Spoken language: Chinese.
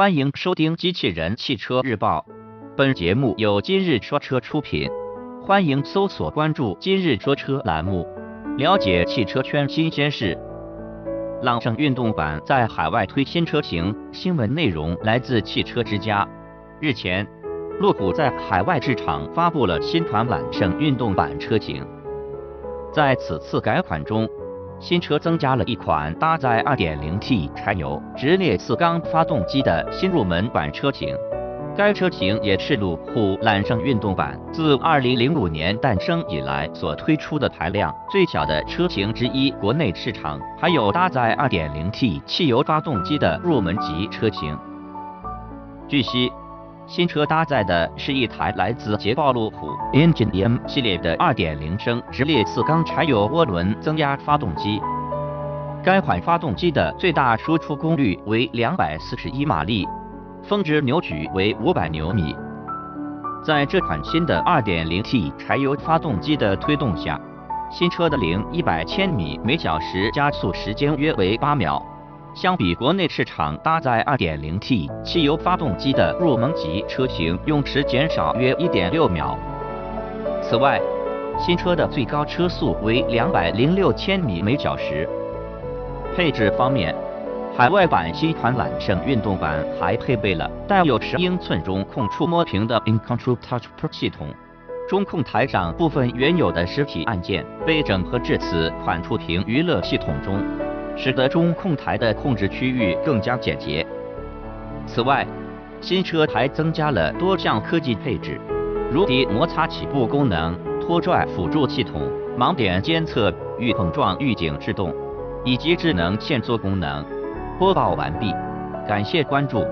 欢迎收听《机器人汽车日报》，本节目由今日说车出品。欢迎搜索关注“今日说车”栏目，了解汽车圈新鲜事。朗胜运动版在海外推新车型，新闻内容来自汽车之家。日前，路虎在海外市场发布了新款揽胜运动版车型，在此次改款中。新车增加了一款搭载 2.0T 柴油直列四缸发动机的新入门版车型，该车型也是路虎揽胜运动版自2005年诞生以来所推出的排量最小的车型之一。国内市场还有搭载 2.0T 汽油发动机的入门级车型。据悉。新车搭载的是一台来自捷豹路虎 Engine M 系列的2.0升直列四缸柴油涡轮增压发动机。该款发动机的最大输出功率为241马力，峰值扭矩为500牛米。在这款新的 2.0T 柴油发动机的推动下，新车的零一百千米每小时加速时间约为8秒。相比国内市场搭载 2.0T 汽油发动机的入门级车型，用时减少约1.6秒。此外，新车的最高车速为206千米每小时。配置方面，海外版新款揽胜运动版还配备了带有十英寸中控触摸屏的 InControl Touch Pro 系统，中控台上部分原有的实体按键被整合至此款触屏娱乐系统中。使得中控台的控制区域更加简洁。此外，新车还增加了多项科技配置，如低摩擦起步功能、拖拽辅助系统、盲点监测、预碰撞预警制动，以及智能限速功能。播报完毕，感谢关注。